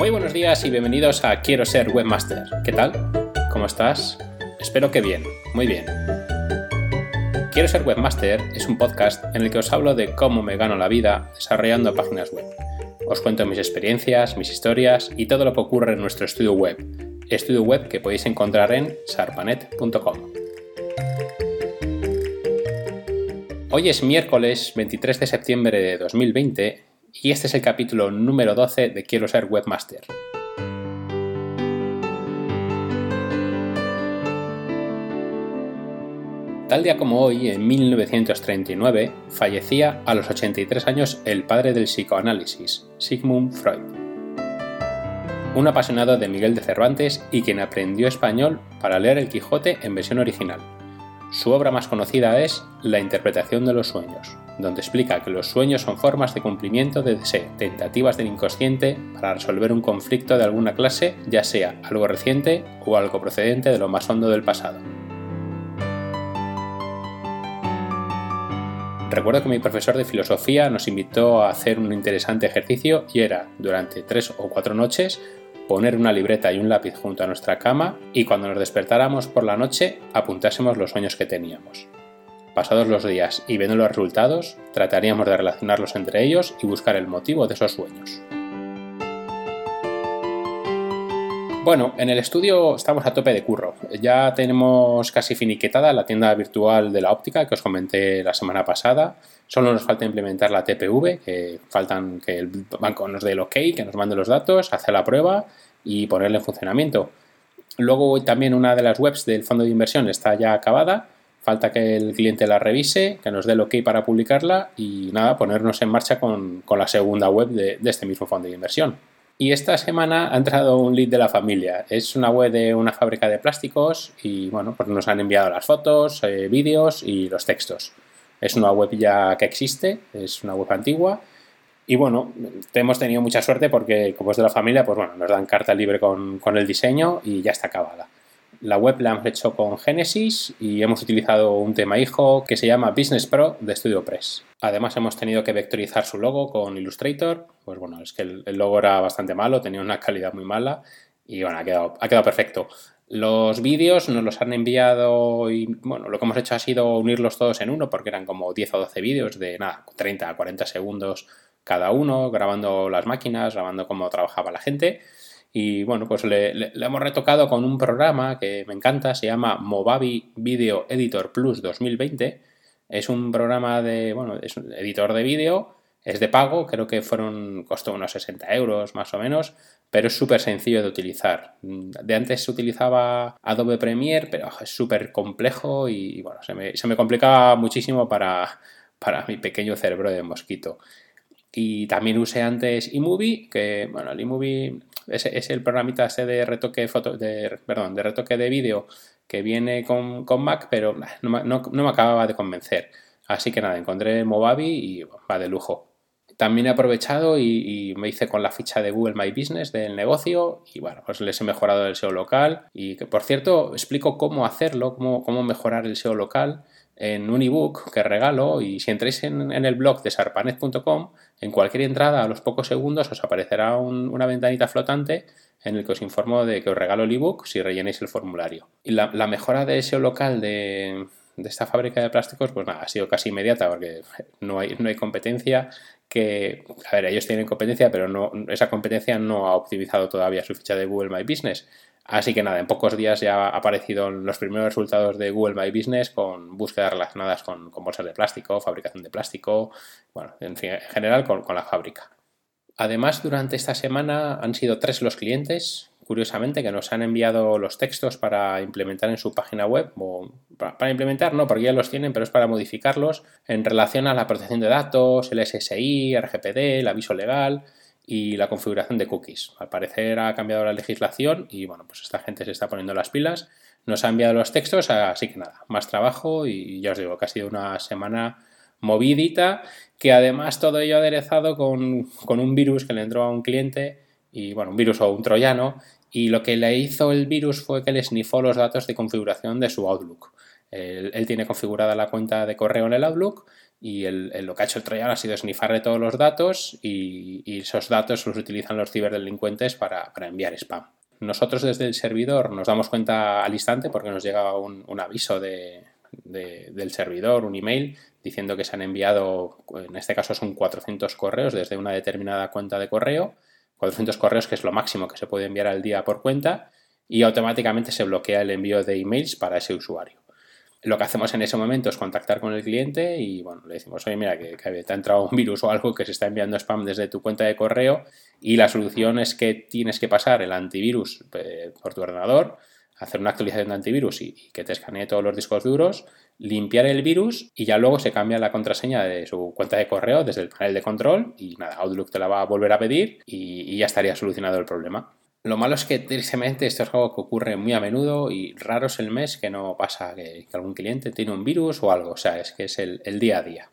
Muy buenos días y bienvenidos a Quiero ser webmaster. ¿Qué tal? ¿Cómo estás? Espero que bien, muy bien. Quiero ser webmaster es un podcast en el que os hablo de cómo me gano la vida desarrollando páginas web. Os cuento mis experiencias, mis historias y todo lo que ocurre en nuestro estudio web. Estudio web que podéis encontrar en sarpanet.com. Hoy es miércoles 23 de septiembre de 2020 y este es el capítulo número 12 de Quiero ser webmaster. Tal día como hoy, en 1939, fallecía a los 83 años el padre del psicoanálisis, Sigmund Freud. Un apasionado de Miguel de Cervantes y quien aprendió español para leer el Quijote en versión original. Su obra más conocida es La interpretación de los sueños, donde explica que los sueños son formas de cumplimiento de deseo, tentativas del inconsciente para resolver un conflicto de alguna clase, ya sea algo reciente o algo procedente de lo más hondo del pasado. Recuerdo que mi profesor de filosofía nos invitó a hacer un interesante ejercicio y era, durante tres o cuatro noches, poner una libreta y un lápiz junto a nuestra cama y cuando nos despertáramos por la noche apuntásemos los sueños que teníamos. Pasados los días y viendo los resultados, trataríamos de relacionarlos entre ellos y buscar el motivo de esos sueños. Bueno, en el estudio estamos a tope de curro. Ya tenemos casi finiquetada la tienda virtual de la óptica que os comenté la semana pasada. Solo nos falta implementar la TPV, que faltan que el banco nos dé el OK, que nos mande los datos, hacer la prueba y ponerle en funcionamiento. Luego también una de las webs del fondo de inversión está ya acabada. Falta que el cliente la revise, que nos dé el OK para publicarla y nada, ponernos en marcha con, la segunda web de este mismo fondo de inversión. Y esta semana ha entrado un lead de la familia. Es una web de una fábrica de plásticos y bueno, pues nos han enviado las fotos, eh, vídeos y los textos. Es una web ya que existe, es una web antigua. Y bueno, hemos tenido mucha suerte porque como es de la familia, pues bueno, nos dan carta libre con, con el diseño y ya está acabada. La web la hemos hecho con Genesis y hemos utilizado un tema hijo que se llama Business Pro de StudioPress. Además hemos tenido que vectorizar su logo con Illustrator. Pues bueno, es que el, logo era bastante malo, tenía una calidad muy mala y bueno, ha quedado, ha quedado perfecto. Los vídeos nos los han enviado y bueno, lo que hemos hecho ha sido unirlos todos en uno porque eran como 10 o 12 vídeos de nada, 30 a 40 segundos cada uno, grabando las máquinas, grabando cómo trabajaba la gente. Y bueno, pues le, hemos retocado con un programa que me encanta, se llama Movavi Video Editor Plus 2020. Es un programa de, bueno, es un editor de vídeo, es de pago, creo que fueron, costó unos 60 euros más o menos, pero es súper sencillo de utilizar. De antes se utilizaba Adobe Premiere, pero es súper complejo y bueno, se me, se me complicaba muchísimo para, para mi pequeño cerebro de mosquito. Y también usé antes eMovie, que bueno, el eMovie es, el programita ese de retoque foto, de, perdón, de retoque de vídeo que viene con, Mac, pero no, me acababa de convencer. Así que nada, encontré Movavi y va de lujo. También he aprovechado y, me hice con la ficha de Google My Business del negocio y bueno, pues les he mejorado el SEO local y que por cierto explico cómo hacerlo, cómo, cómo mejorar el SEO local en un ebook que regalo y si entráis en, el blog de sarpanet.com, en cualquier entrada a los pocos segundos os aparecerá una ventanita flotante en el que os informo de que os regalo el ebook si rellenéis el formulario. Y la, mejora de SEO local de, esta fábrica de plásticos, pues nada, ha sido casi inmediata porque no hay, no hay competencia que, a ver, ellos tienen competencia, pero no, esa competencia no ha optimizado todavía su ficha de Google My Business. Así que nada, en pocos días ya han aparecido los primeros resultados de Google My Business con búsquedas relacionadas con, bolsas de plástico, fabricación de plástico, bueno, en, general con, la fábrica. Además, durante esta semana han sido tres los clientes, curiosamente, que nos han enviado los textos para implementar en su página web, para, implementar no, porque ya los tienen, pero es para modificarlos en relación a la protección de datos, el SSI, RGPD, el aviso legal, y la configuración de cookies. Al parecer ha cambiado la legislación y bueno, pues esta gente se está poniendo las pilas. Nos ha enviado los textos, así que nada, más trabajo y ya os digo que ha sido una semana movidita, que además todo ello aderezado con, con un virus que le entró a un cliente y bueno, un virus o un troyano y lo que le hizo el virus fue que le snifó los datos de configuración de su Outlook. Él, él, tiene configurada la cuenta de correo en el Outlook y lo que ha hecho el troyano ha sido sniffarle todos los datos y, esos datos los utilizan los ciberdelincuentes para, enviar spam. Nosotros desde el servidor nos damos cuenta al instante porque nos llega un, aviso del servidor, un email, diciendo que se han enviado, en este caso son 400 correos desde una determinada cuenta de correo, 400 correos que es lo máximo que se puede enviar al día por cuenta y automáticamente se bloquea el envío de emails para ese usuario. Lo que hacemos en ese momento es contactar con el cliente y bueno, le decimos, oye, mira, que, te ha entrado un virus o algo que se está enviando spam desde tu cuenta de correo y la solución es que tienes que pasar el antivirus eh, por tu ordenador, hacer una actualización de antivirus y, que te escanee todos los discos duros, limpiar el virus y ya luego se cambia la contraseña de su cuenta de correo desde el panel de control y nada, Outlook te la va a volver a pedir y ya estaría solucionado el problema. Lo malo es que tristemente esto es algo que ocurre muy a menudo y raro es el mes que no pasa que, algún cliente tiene un virus o algo. O sea, es que es el, día a día.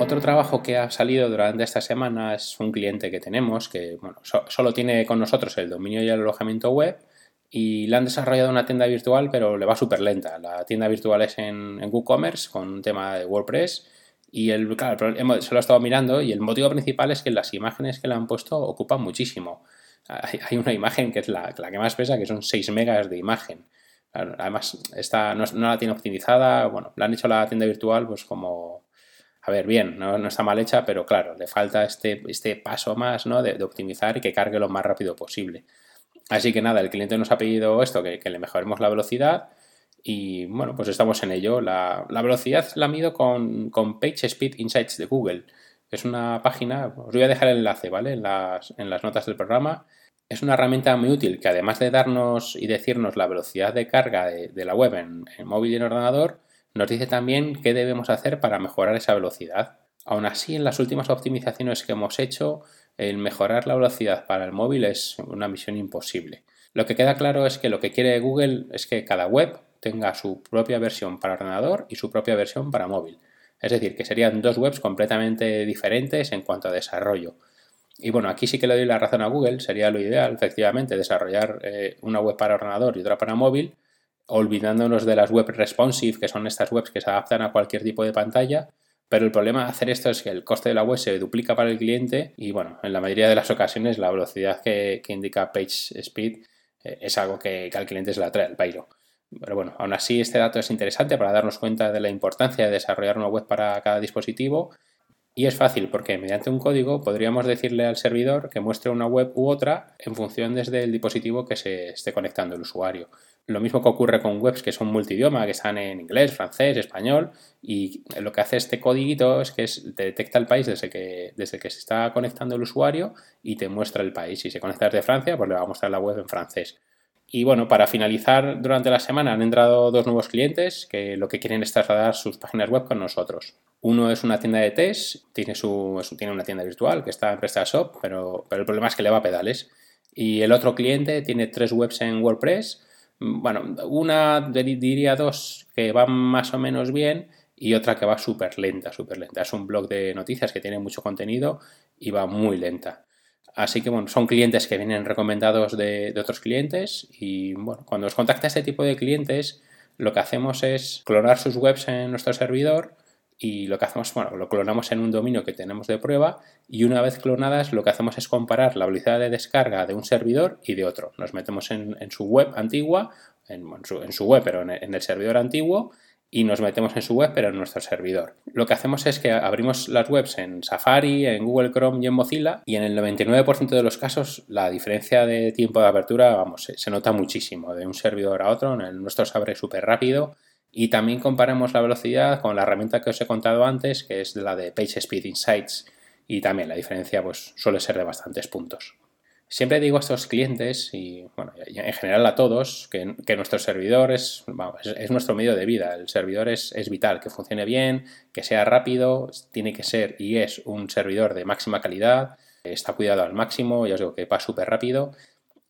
Otro trabajo que ha salido durante esta semana es un cliente que tenemos que bueno, solo tiene con nosotros el dominio y el alojamiento web y le han desarrollado una tienda virtual pero le va súper lenta. La tienda virtual es en, en WooCommerce con un tema de WordPress y el, claro, lo he estado mirando y el motivo principal es que las imágenes que le han puesto ocupan muchísimo. Hay, una imagen que es la, que más pesa, que son 6 megas de imagen. Además, está, no, la tiene optimizada. Bueno, le han hecho la tienda virtual, pues como. A ver, bien, no, está mal hecha, pero claro, le falta este, este paso más ¿no? de, optimizar y que cargue lo más rápido posible. Así que nada, el cliente nos ha pedido esto, que, que le mejoremos la velocidad y bueno, pues estamos en ello. La, velocidad la mido con, con Page Speed Insights de Google. Es una página, os voy a dejar el enlace, ¿vale? En las, en las notas del programa. Es una herramienta muy útil que además de darnos y decirnos la velocidad de carga de, la web en, móvil y en ordenador, nos dice también qué debemos hacer para mejorar esa velocidad. Aún así, en las últimas optimizaciones que hemos hecho, el mejorar la velocidad para el móvil es una misión imposible. Lo que queda claro es que lo que quiere Google es que cada web tenga su propia versión para ordenador y su propia versión para móvil. Es decir, que serían dos webs completamente diferentes en cuanto a desarrollo. Y bueno, aquí sí que le doy la razón a Google, sería lo ideal, efectivamente, desarrollar eh, una web para ordenador y otra para móvil, olvidándonos de las web responsive, que son estas webs que se adaptan a cualquier tipo de pantalla, pero el problema de hacer esto es que el coste de la web se duplica para el cliente y bueno, en la mayoría de las ocasiones la velocidad que, indica Page Speed eh, es algo que, que, al cliente se la trae el pairo. Pero bueno, aún así este dato es interesante para darnos cuenta de la importancia de desarrollar una web para cada dispositivo y es fácil porque mediante un código podríamos decirle al servidor que muestre una web u otra en función desde el dispositivo que se esté conectando el usuario. Lo mismo que ocurre con webs que son multidioma, que están en inglés, francés, español, y lo que hace este código es que detecta el país desde que, desde que se está conectando el usuario y te muestra el país. Si se conecta desde Francia, pues le va a mostrar la web en francés. Y bueno, para finalizar, durante la semana han entrado dos nuevos clientes que lo que quieren es trasladar sus páginas web con nosotros. Uno es una tienda de test, tiene, su, tiene una tienda virtual que está en PrestaShop, pero, pero el problema es que le va a pedales. Y el otro cliente tiene tres webs en WordPress. Bueno, una diría dos que van más o menos bien y otra que va súper lenta, súper lenta. Es un blog de noticias que tiene mucho contenido y va muy lenta. Así que bueno, son clientes que vienen recomendados de, otros clientes y bueno, cuando nos contacta este tipo de clientes, lo que hacemos es clonar sus webs en nuestro servidor y lo que hacemos, bueno, lo clonamos en un dominio que tenemos de prueba y una vez clonadas lo que hacemos es comparar la velocidad de descarga de un servidor y de otro. Nos metemos en, su web antigua, en, su, web, pero en el servidor antiguo y nos metemos en su web, pero en nuestro servidor. Lo que hacemos es que abrimos las webs en Safari, en Google Chrome y en Mozilla, y en el 99% de los casos la diferencia de tiempo de apertura, vamos, se, nota muchísimo de un servidor a otro. En el nuestro se abre súper rápido. Y también comparamos la velocidad con la herramienta que os he contado antes, que es la de PageSpeed Insights, y también la diferencia pues, suele ser de bastantes puntos. Siempre digo a estos clientes y bueno, en general a todos que, nuestro servidor es, nuestro medio de vida. El servidor es, es, vital, que funcione bien, que sea rápido, tiene que ser y es un servidor de máxima calidad, está cuidado al máximo, ya os digo que va súper rápido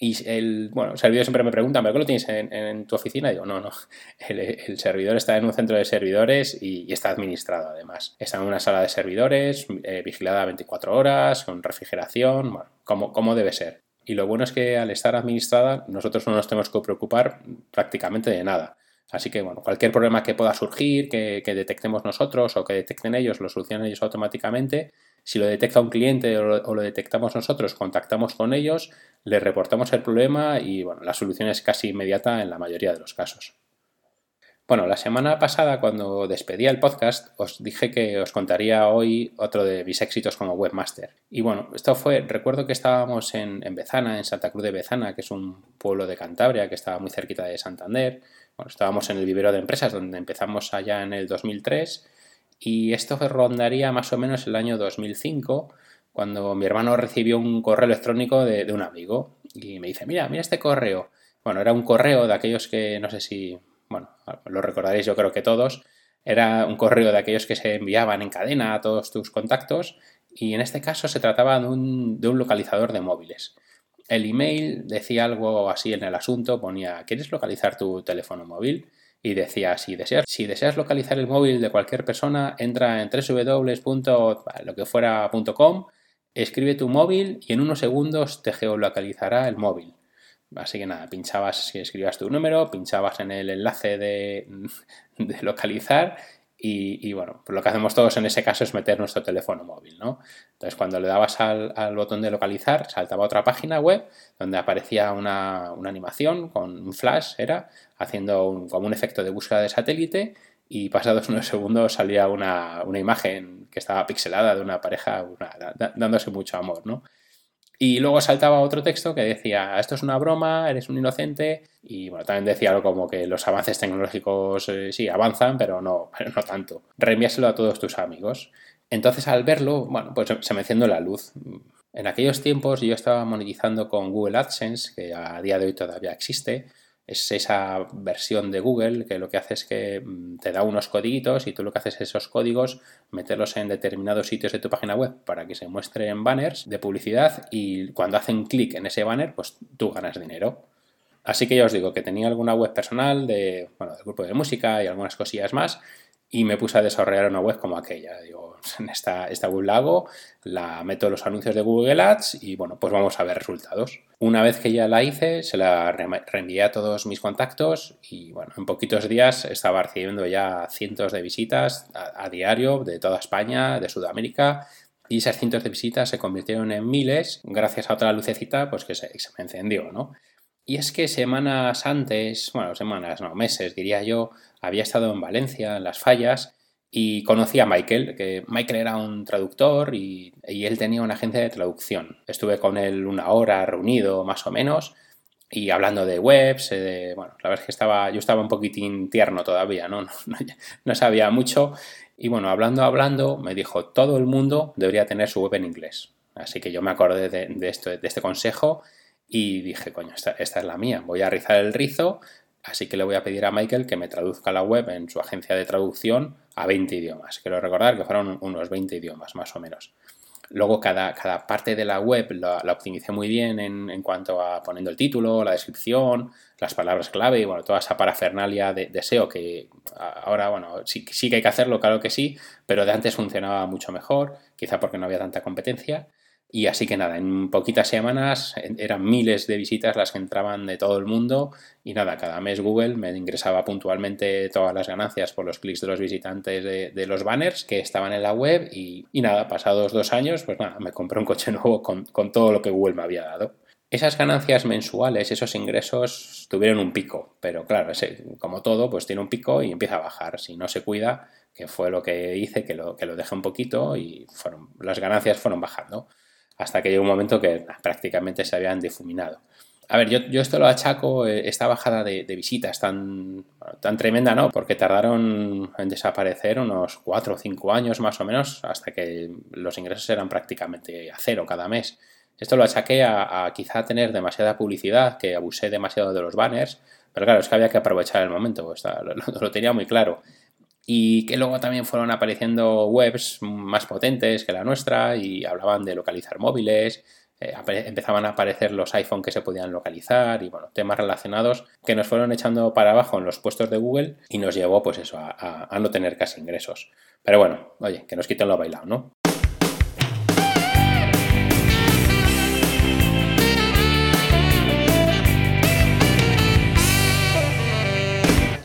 y el, bueno, el servidor siempre me pregunta, ¿pero qué lo tienes en, tu oficina? Y digo, no, no, el, servidor está en un centro de servidores y, está administrado además. Está en una sala de servidores, eh, vigilada 24 horas, con refrigeración, bueno, como, como debe ser. Y lo bueno es que al estar administrada nosotros no nos tenemos que preocupar prácticamente de nada. Así que, bueno, cualquier problema que pueda surgir, que, detectemos nosotros o que detecten ellos, lo solucionan ellos automáticamente. Si lo detecta un cliente o lo, detectamos nosotros, contactamos con ellos, les reportamos el problema y, bueno, la solución es casi inmediata en la mayoría de los casos. Bueno, la semana pasada cuando despedía el podcast os dije que os contaría hoy otro de mis éxitos como webmaster. Y bueno, esto fue, recuerdo que estábamos en, Bezana, en Santa Cruz de Bezana, que es un pueblo de Cantabria que estaba muy cerquita de Santander. Estábamos en el vivero de empresas donde empezamos allá en el 2003 y esto rondaría más o menos el año 2005 cuando mi hermano recibió un correo electrónico de, de un amigo y me dice, mira, mira este correo. Bueno, era un correo de aquellos que no sé si bueno, lo recordaréis yo creo que todos, era un correo de aquellos que se enviaban en cadena a todos tus contactos y en este caso se trataba de un, localizador de móviles. El email decía algo así en el asunto, ponía, ¿quieres localizar tu teléfono móvil? Y decía, si deseas, si deseas localizar el móvil de cualquier persona, entra en www.loquefuera.com, escribe tu móvil y en unos segundos te geolocalizará el móvil. Así que nada, pinchabas, si escribías tu número, pinchabas en el enlace de, localizar y, bueno, pues lo que hacemos todos en ese caso es meter nuestro teléfono móvil, ¿no? Entonces cuando le dabas al, botón de localizar, saltaba otra página web donde aparecía una, animación con un flash, era, haciendo como un efecto de búsqueda de satélite y pasados unos segundos salía una, imagen que estaba pixelada de una pareja dándose mucho amor, ¿no? Y luego saltaba otro texto que decía, esto es una broma, eres un inocente. Y bueno, también decía algo como que los avances tecnológicos eh, sí avanzan, pero no, no tanto. Reenvíaselo a todos tus amigos. Entonces al verlo, bueno, pues se me enciende la luz. En aquellos tiempos yo estaba monetizando con Google AdSense, que a día de hoy todavía existe, es esa versión de Google que lo que hace es que mm, te da unos codiguitos y tú lo que haces es esos códigos meterlos en determinados sitios de tu página web para que se muestren banners de publicidad y cuando hacen clic en ese banner pues tú ganas dinero. Así que ya os digo que tenía alguna web personal de, bueno, del grupo de música y algunas cosillas más y me puse a desarrollar una web como aquella. Digo, en esta, esta web la hago, la meto los anuncios de Google Ads y bueno, pues vamos a ver resultados. Una vez que ya la hice, se la reenvié a todos mis contactos y bueno, en poquitos días estaba recibiendo ya cientos de visitas a, diario de toda España, de Sudamérica, y esas cientos de visitas se convirtieron en miles gracias a otra lucecita pues que se, se me encendió, ¿no? Y es que semanas antes, bueno, semanas, no, meses diría yo, había estado en Valencia, en las fallas, y conocí a Michael, que Michael era un traductor y, él tenía una agencia de traducción. Estuve con él una hora reunido más o menos y hablando de webs, eh, de, bueno, la verdad es que estaba, yo estaba un poquitín tierno todavía, ¿no? No, sabía mucho y bueno, hablando, hablando, me dijo, todo el mundo debería tener su web en inglés. Así que yo me acordé de, esto, de este consejo y dije, coño, esta, esta, es la mía, voy a rizar el rizo, así que le voy a pedir a Michael que me traduzca la web en su agencia de traducción a 20 idiomas. Quiero recordar que fueron unos 20 idiomas más o menos. Luego cada, cada parte de la web la, optimicé muy bien en, cuanto a poniendo el título, la descripción, las palabras clave y bueno, toda esa parafernalia de, de SEO que ahora, bueno, sí, sí que hay que hacerlo, claro que sí, pero de antes funcionaba mucho mejor, quizá porque no había tanta competencia. Y así que nada, en poquitas semanas eran miles de visitas las que entraban de todo el mundo y nada, cada mes Google me ingresaba puntualmente todas las ganancias por los clics de los visitantes de, los banners que estaban en la web y, nada, pasados dos años, pues nada, me compré un coche nuevo con, con todo lo que Google me había dado. Esas ganancias mensuales, esos ingresos tuvieron un pico, pero claro, ese, como todo, pues tiene un pico y empieza a bajar. Si no se cuida, que fue lo que hice, que lo, que lo dejé un poquito y fueron, las ganancias fueron bajando hasta que llegó un momento que prácticamente se habían difuminado. A ver, yo, esto lo achaco, eh, esta bajada de, visitas tan, tan tremenda, ¿no? Porque tardaron en desaparecer unos 4 o 5 años más o menos, hasta que los ingresos eran prácticamente a cero cada mes. Esto lo achaqué a, quizá tener demasiada publicidad, que abusé demasiado de los banners, pero claro, es que había que aprovechar el momento, lo tenía muy claro y que luego también fueron apareciendo webs más potentes que la nuestra y hablaban de localizar móviles, eh, empezaban a aparecer los iPhone que se podían localizar y bueno, temas relacionados que nos fueron echando para abajo en los puestos de Google y nos llevó pues eso, a, a no tener casi ingresos. Pero bueno, oye, que nos quiten lo bailado, ¿no?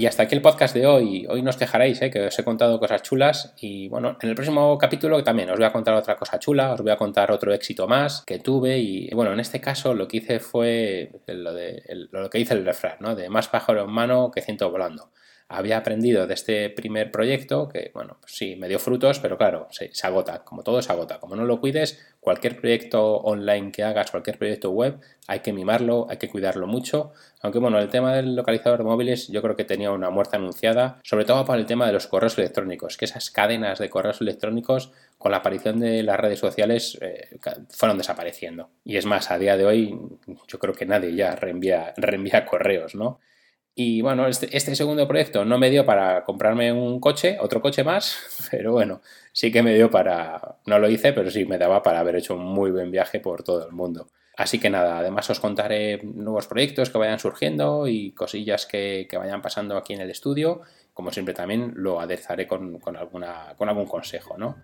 Y hasta aquí el podcast de hoy. Hoy no os quejaréis, ¿eh? que os he contado cosas chulas. Y bueno, en el próximo capítulo también os voy a contar otra cosa chula, os voy a contar otro éxito más que tuve. Y bueno, en este caso lo que hice fue lo, de, lo que dice el refrán, ¿no? De más pájaro en mano que ciento volando había aprendido de este primer proyecto que, bueno, pues sí, me dio frutos, pero claro, se, agota, como todo se agota. Como no lo cuides, cualquier proyecto online que hagas, cualquier proyecto web, hay que mimarlo, hay que cuidarlo mucho. Aunque bueno, el tema del localizador de móviles yo creo que tenía una muerte anunciada, sobre todo para el tema de los correos electrónicos, que esas cadenas de correos electrónicos con la aparición de las redes sociales eh, fueron desapareciendo. Y es más, a día de hoy yo creo que nadie ya reenvía, reenvía correos, ¿no? Y bueno, este, este, segundo proyecto no me dio para comprarme un coche, otro coche más, pero bueno, sí que me dio para, no lo hice, pero sí me daba para haber hecho un muy buen viaje por todo el mundo. Así que nada, además os contaré nuevos proyectos que vayan surgiendo y cosillas que, vayan pasando aquí en el estudio. Como siempre también lo aderezaré con, alguna, con algún consejo, ¿no?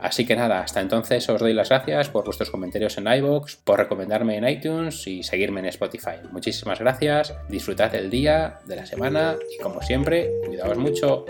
Así que nada, hasta entonces os doy las gracias por vuestros comentarios en iVoox, por recomendarme en iTunes y seguirme en Spotify. Muchísimas gracias, disfrutad del día, de la semana y como siempre, cuidaos mucho.